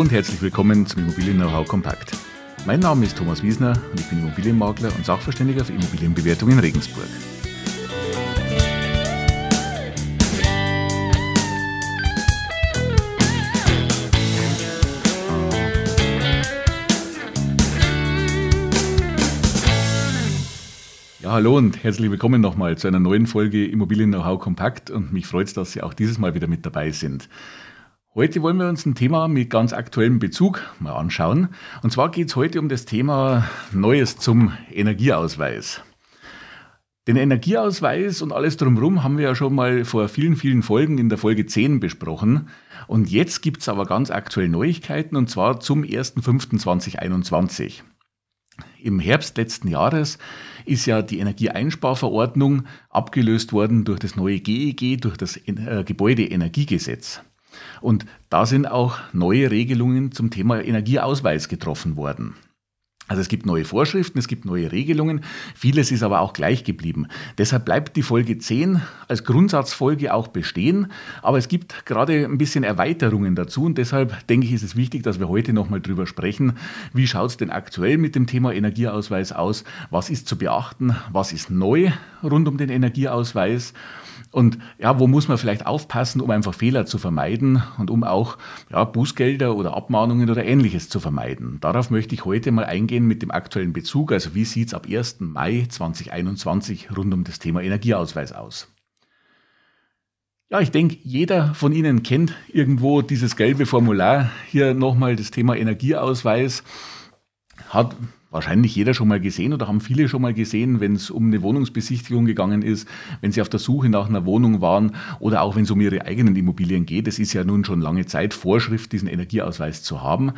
Und herzlich willkommen zum Immobilien Know-how Kompakt. Mein Name ist Thomas Wiesner und ich bin Immobilienmakler und Sachverständiger für Immobilienbewertung in Regensburg. Ja, hallo und herzlich willkommen nochmal zu einer neuen Folge Immobilien Know-how Kompakt und mich freut es, dass Sie auch dieses Mal wieder mit dabei sind. Heute wollen wir uns ein Thema mit ganz aktuellem Bezug mal anschauen. Und zwar geht es heute um das Thema Neues zum Energieausweis. Den Energieausweis und alles drumherum haben wir ja schon mal vor vielen, vielen Folgen in der Folge 10 besprochen. Und jetzt gibt es aber ganz aktuell Neuigkeiten und zwar zum 1.5.2021. Im Herbst letzten Jahres ist ja die Energieeinsparverordnung abgelöst worden durch das neue GEG, durch das äh, Gebäudeenergiegesetz. Und da sind auch neue Regelungen zum Thema Energieausweis getroffen worden. Also es gibt neue Vorschriften, es gibt neue Regelungen, vieles ist aber auch gleich geblieben. Deshalb bleibt die Folge 10 als Grundsatzfolge auch bestehen, aber es gibt gerade ein bisschen Erweiterungen dazu und deshalb denke ich, ist es wichtig, dass wir heute nochmal drüber sprechen, wie schaut es denn aktuell mit dem Thema Energieausweis aus, was ist zu beachten, was ist neu rund um den Energieausweis und ja, wo muss man vielleicht aufpassen, um einfach Fehler zu vermeiden und um auch ja, Bußgelder oder Abmahnungen oder ähnliches zu vermeiden. Darauf möchte ich heute mal eingehen mit dem aktuellen Bezug. Also wie sieht es ab 1. Mai 2021 rund um das Thema Energieausweis aus? Ja, ich denke, jeder von Ihnen kennt irgendwo dieses gelbe Formular. Hier nochmal das Thema Energieausweis. Hat wahrscheinlich jeder schon mal gesehen oder haben viele schon mal gesehen, wenn es um eine Wohnungsbesichtigung gegangen ist, wenn sie auf der Suche nach einer Wohnung waren oder auch wenn es um ihre eigenen Immobilien geht. Es ist ja nun schon lange Zeit Vorschrift, diesen Energieausweis zu haben.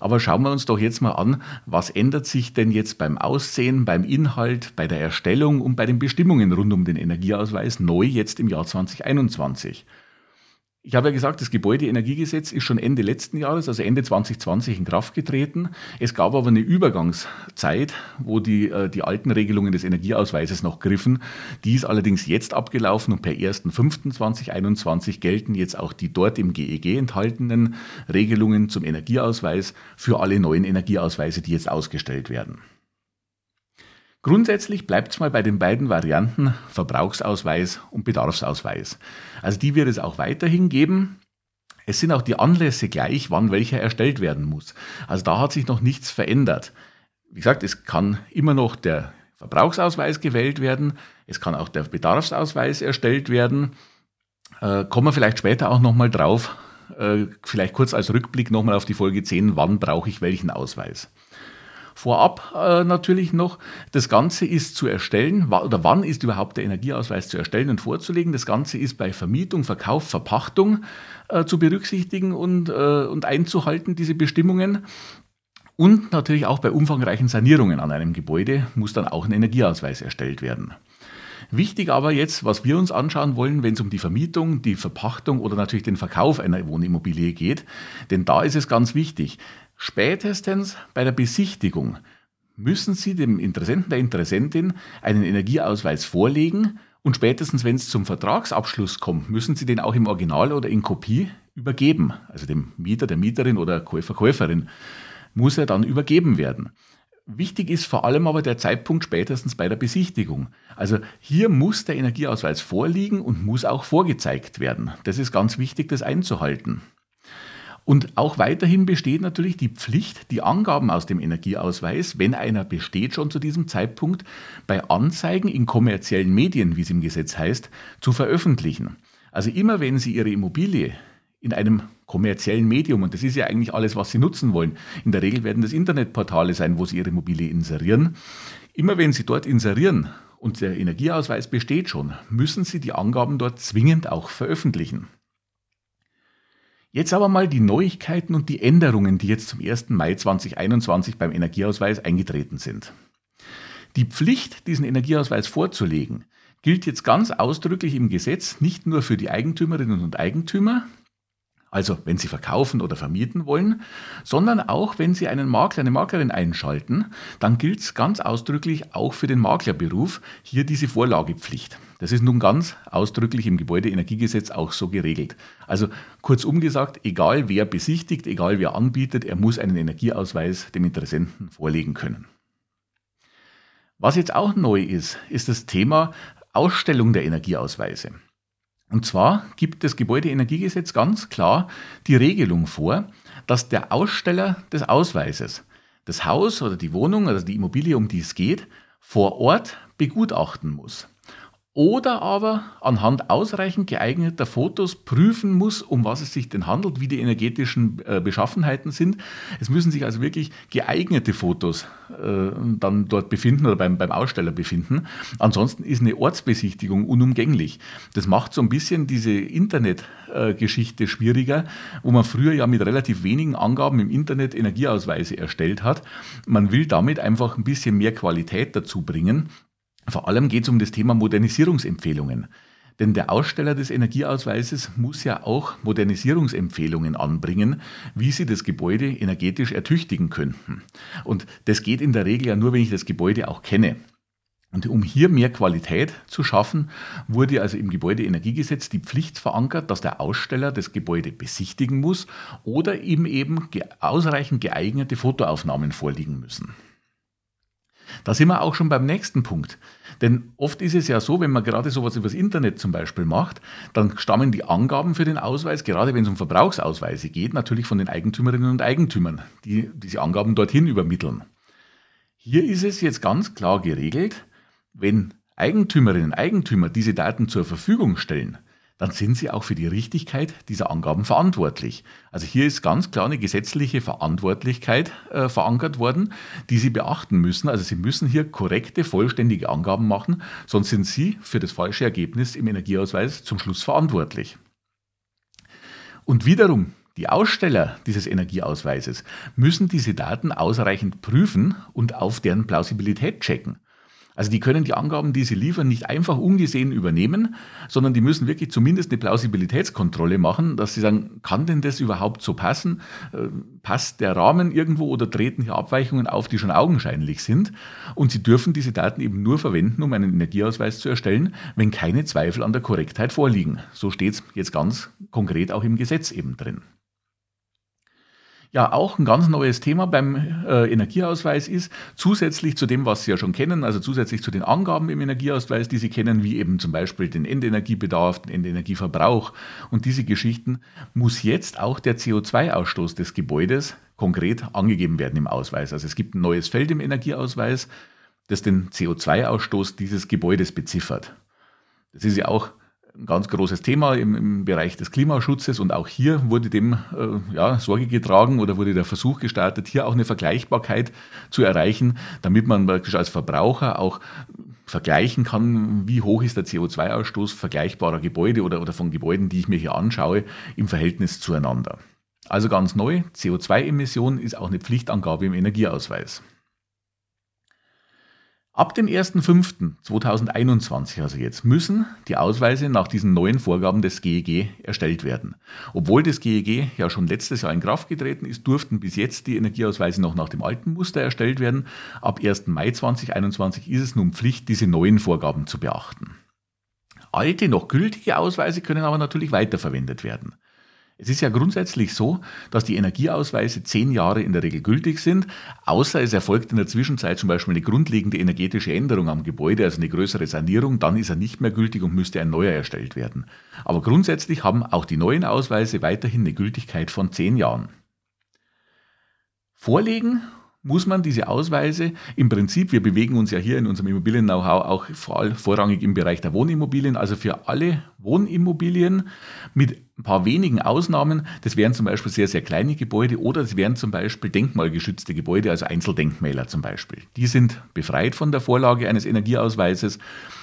Aber schauen wir uns doch jetzt mal an, was ändert sich denn jetzt beim Aussehen, beim Inhalt, bei der Erstellung und bei den Bestimmungen rund um den Energieausweis neu jetzt im Jahr 2021. Ich habe ja gesagt, das Gebäudeenergiegesetz ist schon Ende letzten Jahres, also Ende 2020 in Kraft getreten. Es gab aber eine Übergangszeit, wo die, äh, die alten Regelungen des Energieausweises noch griffen. Die ist allerdings jetzt abgelaufen und per 1.5.2021 gelten jetzt auch die dort im GEG e enthaltenen Regelungen zum Energieausweis für alle neuen Energieausweise, die jetzt ausgestellt werden. Grundsätzlich bleibt es mal bei den beiden Varianten Verbrauchsausweis und Bedarfsausweis. Also die wird es auch weiterhin geben. Es sind auch die Anlässe gleich, wann welcher erstellt werden muss. Also da hat sich noch nichts verändert. Wie gesagt, es kann immer noch der Verbrauchsausweis gewählt werden, es kann auch der Bedarfsausweis erstellt werden. Äh, kommen wir vielleicht später auch nochmal drauf, äh, vielleicht kurz als Rückblick nochmal auf die Folge 10, wann brauche ich welchen Ausweis. Vorab äh, natürlich noch, das Ganze ist zu erstellen, oder wann ist überhaupt der Energieausweis zu erstellen und vorzulegen. Das Ganze ist bei Vermietung, Verkauf, Verpachtung äh, zu berücksichtigen und, äh, und einzuhalten, diese Bestimmungen. Und natürlich auch bei umfangreichen Sanierungen an einem Gebäude muss dann auch ein Energieausweis erstellt werden. Wichtig aber jetzt, was wir uns anschauen wollen, wenn es um die Vermietung, die Verpachtung oder natürlich den Verkauf einer Wohnimmobilie geht, denn da ist es ganz wichtig. Spätestens bei der Besichtigung müssen Sie dem Interessenten, der Interessentin einen Energieausweis vorlegen und spätestens, wenn es zum Vertragsabschluss kommt, müssen Sie den auch im Original oder in Kopie übergeben. Also dem Mieter, der Mieterin oder Käufer, Käuferin muss er dann übergeben werden. Wichtig ist vor allem aber der Zeitpunkt spätestens bei der Besichtigung. Also hier muss der Energieausweis vorliegen und muss auch vorgezeigt werden. Das ist ganz wichtig, das einzuhalten. Und auch weiterhin besteht natürlich die Pflicht, die Angaben aus dem Energieausweis, wenn einer besteht schon zu diesem Zeitpunkt, bei Anzeigen in kommerziellen Medien, wie es im Gesetz heißt, zu veröffentlichen. Also immer wenn Sie Ihre Immobilie in einem kommerziellen Medium, und das ist ja eigentlich alles, was Sie nutzen wollen, in der Regel werden das Internetportale sein, wo Sie Ihre Immobilie inserieren, immer wenn Sie dort inserieren und der Energieausweis besteht schon, müssen Sie die Angaben dort zwingend auch veröffentlichen. Jetzt aber mal die Neuigkeiten und die Änderungen, die jetzt zum 1. Mai 2021 beim Energieausweis eingetreten sind. Die Pflicht, diesen Energieausweis vorzulegen, gilt jetzt ganz ausdrücklich im Gesetz nicht nur für die Eigentümerinnen und Eigentümer, also wenn Sie verkaufen oder vermieten wollen, sondern auch wenn Sie einen Makler, eine Maklerin einschalten, dann gilt es ganz ausdrücklich auch für den Maklerberuf hier diese Vorlagepflicht. Das ist nun ganz ausdrücklich im Gebäudeenergiegesetz auch so geregelt. Also kurzum gesagt, egal wer besichtigt, egal wer anbietet, er muss einen Energieausweis dem Interessenten vorlegen können. Was jetzt auch neu ist, ist das Thema Ausstellung der Energieausweise. Und zwar gibt das Gebäudeenergiegesetz ganz klar die Regelung vor, dass der Aussteller des Ausweises das Haus oder die Wohnung oder die Immobilie, um die es geht, vor Ort begutachten muss oder aber anhand ausreichend geeigneter Fotos prüfen muss, um was es sich denn handelt, wie die energetischen äh, Beschaffenheiten sind. Es müssen sich also wirklich geeignete Fotos äh, dann dort befinden oder beim, Aussteller befinden. Ansonsten ist eine Ortsbesichtigung unumgänglich. Das macht so ein bisschen diese Internetgeschichte schwieriger, wo man früher ja mit relativ wenigen Angaben im Internet Energieausweise erstellt hat. Man will damit einfach ein bisschen mehr Qualität dazu bringen. Vor allem geht es um das Thema Modernisierungsempfehlungen. Denn der Aussteller des Energieausweises muss ja auch Modernisierungsempfehlungen anbringen, wie sie das Gebäude energetisch ertüchtigen könnten. Und das geht in der Regel ja nur, wenn ich das Gebäude auch kenne. Und um hier mehr Qualität zu schaffen, wurde also im Gebäudeenergiegesetz die Pflicht verankert, dass der Aussteller das Gebäude besichtigen muss oder ihm eben ausreichend geeignete Fotoaufnahmen vorliegen müssen. Da sind wir auch schon beim nächsten Punkt. Denn oft ist es ja so, wenn man gerade sowas übers Internet zum Beispiel macht, dann stammen die Angaben für den Ausweis, gerade wenn es um Verbrauchsausweise geht, natürlich von den Eigentümerinnen und Eigentümern, die diese Angaben dorthin übermitteln. Hier ist es jetzt ganz klar geregelt, wenn Eigentümerinnen und Eigentümer diese Daten zur Verfügung stellen, dann sind sie auch für die Richtigkeit dieser Angaben verantwortlich. Also hier ist ganz klar eine gesetzliche Verantwortlichkeit äh, verankert worden, die Sie beachten müssen. Also Sie müssen hier korrekte, vollständige Angaben machen, sonst sind Sie für das falsche Ergebnis im Energieausweis zum Schluss verantwortlich. Und wiederum, die Aussteller dieses Energieausweises müssen diese Daten ausreichend prüfen und auf deren Plausibilität checken. Also die können die Angaben, die sie liefern, nicht einfach ungesehen übernehmen, sondern die müssen wirklich zumindest eine Plausibilitätskontrolle machen, dass sie sagen, kann denn das überhaupt so passen? Äh, passt der Rahmen irgendwo oder treten hier Abweichungen auf, die schon augenscheinlich sind? Und sie dürfen diese Daten eben nur verwenden, um einen Energieausweis zu erstellen, wenn keine Zweifel an der Korrektheit vorliegen. So steht es jetzt ganz konkret auch im Gesetz eben drin. Ja, auch ein ganz neues Thema beim äh, Energieausweis ist, zusätzlich zu dem, was Sie ja schon kennen, also zusätzlich zu den Angaben im Energieausweis, die Sie kennen, wie eben zum Beispiel den Endenergiebedarf, den Endenergieverbrauch und diese Geschichten, muss jetzt auch der CO2-Ausstoß des Gebäudes konkret angegeben werden im Ausweis. Also es gibt ein neues Feld im Energieausweis, das den CO2-Ausstoß dieses Gebäudes beziffert. Das ist ja auch ein ganz großes Thema im, im, Bereich des Klimaschutzes und auch hier wurde dem äh, ja, Sorge getragen oder wurde der Versuch gestartet, hier auch eine Vergleichbarkeit zu erreichen, damit man praktisch als Verbraucher auch vergleichen kann, wie hoch ist der CO2-Ausstoß vergleichbarer Gebäude oder, oder von Gebäuden, die ich mir hier anschaue, im Verhältnis zueinander. Also ganz neu, CO2-Emission ist auch eine Pflichtangabe im Energieausweis. Ab dem 1.5.2021, also jetzt, müssen die Ausweise nach diesen neuen Vorgaben des GEG erstellt werden. Obwohl das GEG ja schon letztes Jahr in Kraft getreten ist, durften bis jetzt die Energieausweise noch nach dem alten Muster erstellt werden. Ab 1. Mai 2021 ist es nun Pflicht, diese neuen Vorgaben zu beachten. Alte, noch gültige Ausweise können aber natürlich weiterverwendet werden. Es ist ja grundsätzlich so, dass die Energieausweise zehn Jahre in der Regel gültig sind, außer es erfolgt in der Zwischenzeit zum Beispiel eine grundlegende energetische Änderung am Gebäude, also eine größere Sanierung, dann ist er nicht mehr gültig und müsste ein neuer erstellt werden. Aber grundsätzlich haben auch die neuen Ausweise weiterhin eine Gültigkeit von zehn Jahren. Vorlegen muss man diese Ausweise im Prinzip, wir bewegen uns ja hier in unserem Immobilien-Know-how auch vorrangig im Bereich der Wohnimmobilien, also für alle Wohnimmobilien mit ein paar wenigen Ausnahmen. Das wären zum Beispiel sehr, sehr kleine Gebäude oder es wären zum Beispiel denkmalgeschützte Gebäude, also Einzeldenkmäler zum Beispiel. Die sind befreit von der Vorlage eines Energieausweises.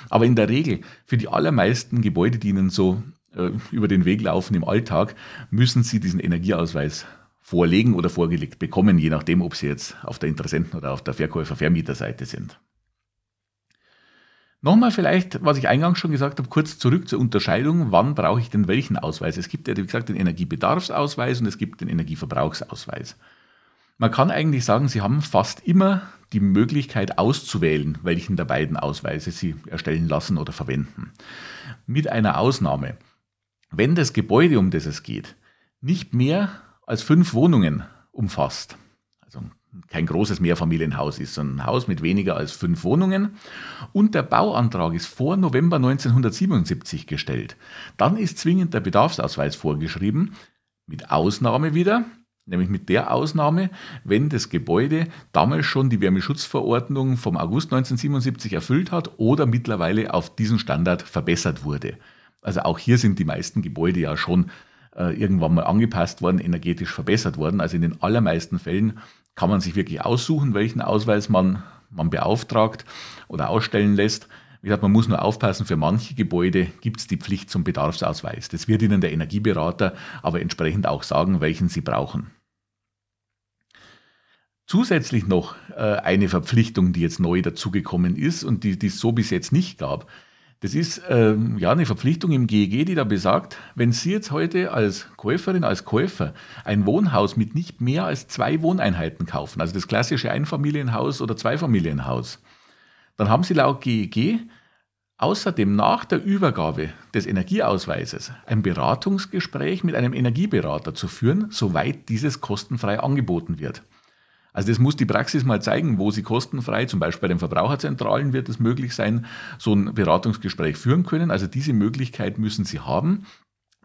Aber in der Regel für die allermeisten Gebäude, die Ihnen so äh, über den Weg laufen im Alltag, müssen Sie diesen Energieausweis vorlegen oder vorgelegt bekommen, je nachdem, ob sie jetzt auf der Interessenten- oder auf der Verkäufer-Vermieterseite sind. Nochmal vielleicht, was ich eingangs schon gesagt habe, kurz zurück zur Unterscheidung, wann brauche ich denn welchen Ausweis? Es gibt ja, wie gesagt, den Energiebedarfsausweis und es gibt den Energieverbrauchsausweis. Man kann eigentlich sagen, Sie haben fast immer die Möglichkeit auszuwählen, welchen der beiden Ausweise Sie erstellen lassen oder verwenden. Mit einer Ausnahme. Wenn das Gebäude, um das es geht, nicht mehr als fünf Wohnungen umfasst, also kein großes Mehrfamilienhaus ist, sondern ein Haus mit weniger als fünf Wohnungen. Und der Bauantrag ist vor November 1977 gestellt, dann ist zwingend der Bedarfsausweis vorgeschrieben, mit Ausnahme wieder, nämlich mit der Ausnahme, wenn das Gebäude damals schon die Wärmeschutzverordnung vom August 1977 erfüllt hat oder mittlerweile auf diesen Standard verbessert wurde. Also auch hier sind die meisten Gebäude ja schon äh, irgendwann mal angepasst worden, energetisch verbessert worden. Also in den allermeisten Fällen kann man sich wirklich aussuchen, welchen Ausweis man, man beauftragt oder ausstellen lässt. Wie gesagt, man muss nur aufpassen, für manche Gebäude gibt es die Pflicht zum Bedarfsausweis. Das wird Ihnen der Energieberater aber entsprechend auch sagen, welchen Sie brauchen. Zusätzlich noch äh, eine Verpflichtung, die jetzt neu dazugekommen ist und die, die es so bis jetzt nicht gab, das ist ähm, ja eine Verpflichtung im GEG, die da besagt, wenn Sie jetzt heute als Käuferin, als Käufer ein Wohnhaus mit nicht mehr als zwei Wohneinheiten kaufen, also das klassische Einfamilienhaus oder Zweifamilienhaus, dann haben Sie laut GEG außerdem nach der Übergabe des Energieausweises ein Beratungsgespräch mit einem Energieberater zu führen, soweit dieses kostenfrei angeboten wird. Also das muss die Praxis mal zeigen, wo Sie kostenfrei, zum Beispiel bei den Verbraucherzentralen wird es möglich sein, so ein Beratungsgespräch führen können. Also diese Möglichkeit müssen Sie haben.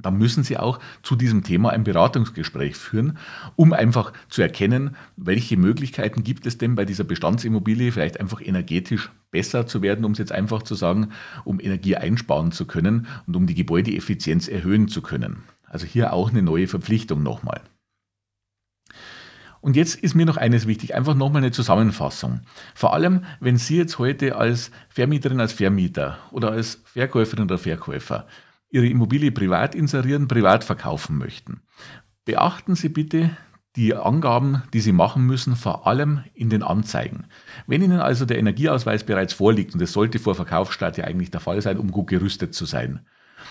Dann müssen Sie auch zu diesem Thema ein Beratungsgespräch führen, um einfach zu erkennen, welche Möglichkeiten gibt es denn bei dieser Bestandsimmobilie, vielleicht einfach energetisch besser zu werden, um es jetzt einfach zu sagen, um Energie einsparen zu können und um die Gebäudeeffizienz erhöhen zu können. Also hier auch eine neue Verpflichtung nochmal. Und jetzt ist mir noch eines wichtig, einfach nochmal eine Zusammenfassung. Vor allem, wenn Sie jetzt heute als Vermieterin, als Vermieter oder als Verkäuferin oder Verkäufer Ihre Immobilie privat inserieren, privat verkaufen möchten. Beachten Sie bitte die Angaben, die Sie machen müssen, vor allem in den Anzeigen. Wenn Ihnen also der Energieausweis bereits vorliegt, und das sollte vor Verkaufsstart ja eigentlich der Fall sein, um gut gerüstet zu sein,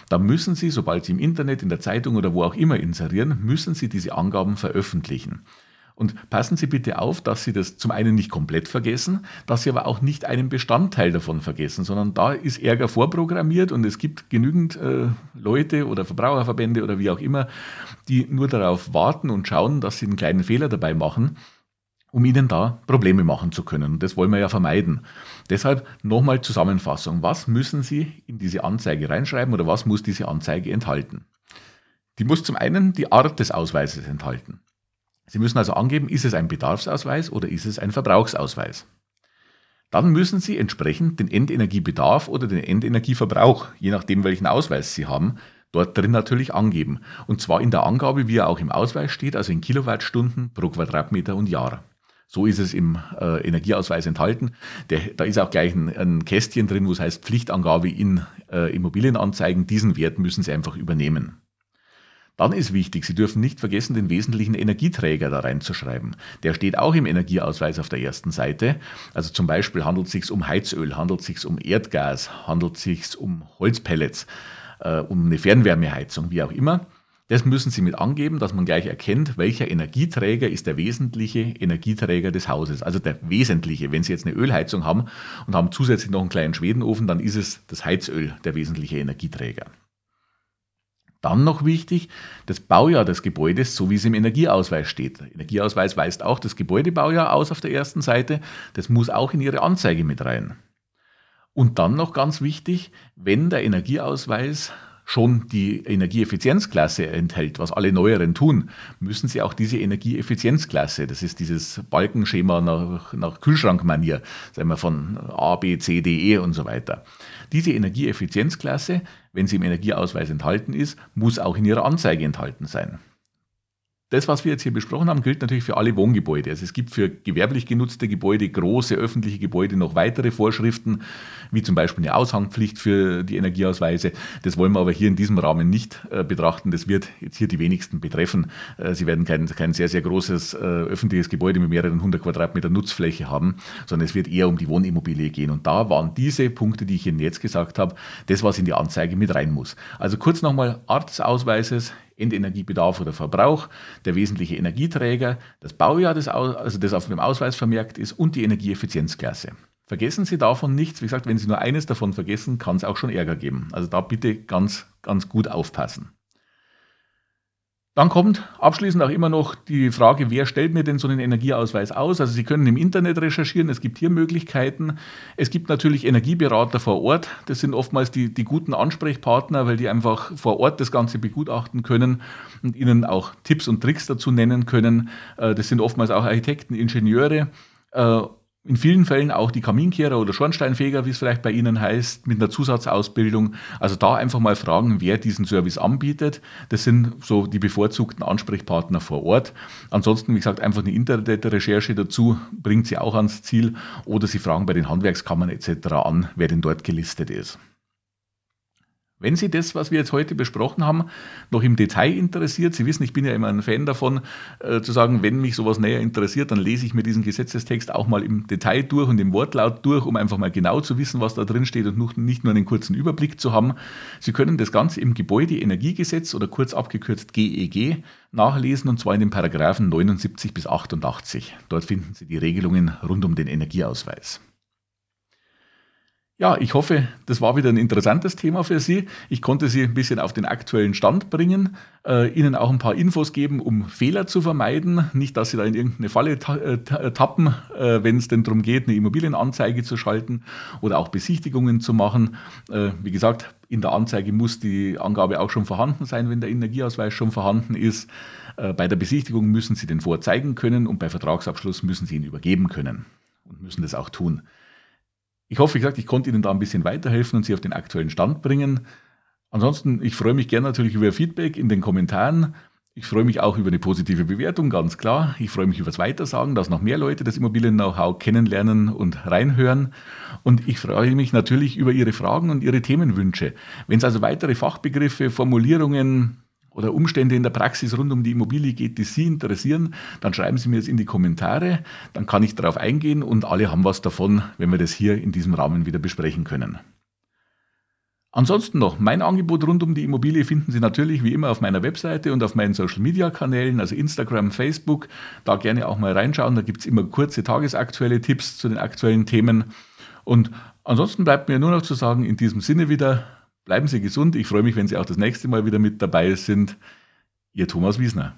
dann müssen Sie, sobald Sie im Internet, in der Zeitung oder wo auch immer inserieren, müssen Sie diese Angaben veröffentlichen. Und passen Sie bitte auf, dass Sie das zum einen nicht komplett vergessen, dass Sie aber auch nicht einen Bestandteil davon vergessen, sondern da ist Ärger vorprogrammiert und es gibt genügend äh, Leute oder Verbraucherverbände oder wie auch immer, die nur darauf warten und schauen, dass sie einen kleinen Fehler dabei machen um ihnen da Probleme machen zu können. Und das wollen wir ja vermeiden. Deshalb nochmal Zusammenfassung. Was müssen Sie in diese Anzeige reinschreiben oder was muss diese Anzeige enthalten? Die muss zum einen die Art des Ausweises enthalten. Sie müssen also angeben, ist es ein Bedarfsausweis oder ist es ein Verbrauchsausweis. Dann müssen Sie entsprechend den Endenergiebedarf oder den Endenergieverbrauch, je nachdem welchen Ausweis Sie haben, dort drin natürlich angeben. Und zwar in der Angabe, wie er auch im Ausweis steht, also in Kilowattstunden pro Quadratmeter und Jahr. So ist es im äh, Energieausweis enthalten. Der, da ist auch gleich ein, ein, Kästchen drin, wo es heißt Pflichtangabe in äh, Immobilienanzeigen. Diesen Wert müssen Sie einfach übernehmen. Dann ist wichtig, Sie dürfen nicht vergessen, den wesentlichen Energieträger da reinzuschreiben. Der steht auch im Energieausweis auf der ersten Seite. Also zum Beispiel handelt es sich um Heizöl, handelt es sich um Erdgas, handelt es sich um Holzpellets, äh, um eine Fernwärmeheizung, wie auch immer. Das müssen Sie mit angeben, dass man gleich erkennt, welcher Energieträger ist der wesentliche Energieträger des Hauses. Also der wesentliche. Wenn Sie jetzt eine Ölheizung haben und haben zusätzlich noch einen kleinen Schwedenofen, dann ist es das Heizöl der wesentliche Energieträger. Dann noch wichtig, das Baujahr des Gebäudes, so wie es im Energieausweis steht. Der Energieausweis weist auch das Gebäudebaujahr aus auf der ersten Seite. Das muss auch in Ihre Anzeige mit rein. Und dann noch ganz wichtig, wenn der Energieausweis schon die Energieeffizienzklasse enthält, was alle neueren tun, müssen sie auch diese Energieeffizienzklasse, das ist dieses Balkenschema nach, nach Kühlschrankmanier, sagen wir von A, B, C, D, E und so weiter. Diese Energieeffizienzklasse, wenn sie im Energieausweis enthalten ist, muss auch in ihrer Anzeige enthalten sein. Das, was wir jetzt hier besprochen haben, gilt natürlich für alle Wohngebäude. Also es gibt für gewerblich genutzte Gebäude, große öffentliche Gebäude noch weitere Vorschriften, wie zum Beispiel eine Aushangpflicht für die Energieausweise. Das wollen wir aber hier in diesem Rahmen nicht äh, betrachten. Das wird jetzt hier die wenigsten betreffen. Äh, Sie werden kein, kein sehr, sehr großes äh, öffentliches Gebäude mit mehreren hundert Quadratmeter Nutzfläche haben, sondern es wird eher um die Wohnimmobilie gehen. Und da waren diese Punkte, die ich Ihnen jetzt gesagt habe, das, was in die Anzeige mit rein muss. Also kurz nochmal, Art des Ausweises, Endenergiebedarf oder Verbrauch, der wesentliche Energieträger, das Baujahr, das, also das auf dem Ausweis vermerkt ist und die Energieeffizienzklasse. Vergessen Sie davon nichts. Wie gesagt, wenn Sie nur eines davon vergessen, kann es auch schon Ärger geben. Also da bitte ganz, ganz gut aufpassen. Dann kommt abschließend auch immer noch die Frage, wer stellt mir denn so einen Energieausweis aus? Also Sie können im Internet recherchieren, es gibt hier Möglichkeiten. Es gibt natürlich Energieberater vor Ort. Das sind oftmals die, die guten Ansprechpartner, weil die einfach vor Ort das Ganze begutachten können und Ihnen auch Tipps und Tricks dazu nennen können. Äh, das sind oftmals auch Architekten, Ingenieure äh, in vielen Fällen auch die Kaminkehrer oder Schornsteinfeger, wie es vielleicht bei Ihnen heißt, mit einer Zusatzausbildung. Also da einfach mal fragen, wer diesen Service anbietet. Das sind so die bevorzugten Ansprechpartner vor Ort. Ansonsten, wie gesagt, einfach eine Internetrecherche dazu bringt Sie auch ans Ziel oder Sie fragen bei den Handwerkskammern etc. an, wer denn dort gelistet ist. Wenn Sie das, was wir jetzt heute besprochen haben, noch im Detail interessiert, Sie wissen, ich bin ja immer ein Fan davon, äh, zu sagen, wenn mich sowas näher interessiert, dann lese ich mir diesen Gesetzestext auch mal im Detail durch und im Wortlaut durch, um einfach mal genau zu wissen, was da drin steht und nicht nur einen kurzen Überblick zu haben. Sie können das Ganze im Gebäudeenergiegesetz oder kurz abgekürzt GEG e nachlesen und zwar in den Paragraphen 79 bis 88. Dort finden Sie die Regelungen rund um den Energieausweis. Ja, ich hoffe, das war wieder ein interessantes Thema für Sie. Ich konnte Sie ein bisschen auf den aktuellen Stand bringen, äh, Ihnen auch ein paar Infos geben, um Fehler zu vermeiden. Nicht, dass Sie da in irgendeine Falle ta äh, äh tappen, äh, wenn es denn darum geht, eine Immobilienanzeige zu schalten oder auch Besichtigungen zu machen. Äh, wie gesagt, in der Anzeige muss die Angabe auch schon vorhanden sein, wenn der Energieausweis schon vorhanden ist. Äh, bei der Besichtigung müssen Sie den vorzeigen können und bei Vertragsabschluss müssen Sie ihn übergeben können und müssen das auch tun. Ich hoffe, wie gesagt, ich konnte Ihnen da ein bisschen weiterhelfen und Sie auf den aktuellen Stand bringen. Ansonsten, ich freue mich gerne natürlich über Feedback in den Kommentaren. Ich freue mich auch über eine positive Bewertung, ganz klar. Ich freue mich über das Weitersagen, dass noch mehr Leute das Immobilien-Know-how kennenlernen und reinhören. Und ich freue mich natürlich über Ihre Fragen und Ihre Themenwünsche. Wenn es also weitere Fachbegriffe, Formulierungen, oder Umstände in der Praxis rund um die Immobilie geht, die Sie interessieren, dann schreiben Sie mir es in die Kommentare, dann kann ich darauf eingehen und alle haben was davon, wenn wir das hier in diesem Rahmen wieder besprechen können. Ansonsten noch, mein Angebot rund um die Immobilie finden Sie natürlich wie immer auf meiner Webseite und auf meinen Social Media Kanälen, also Instagram, Facebook. Da gerne auch mal reinschauen, da gibt es immer kurze tagesaktuelle Tipps zu den aktuellen Themen. Und ansonsten bleibt mir nur noch zu sagen, in diesem Sinne wieder, Bleiben Sie gesund. Ich freue mich, wenn Sie auch das nächste Mal wieder mit dabei sind. Ihr Thomas Wiesner.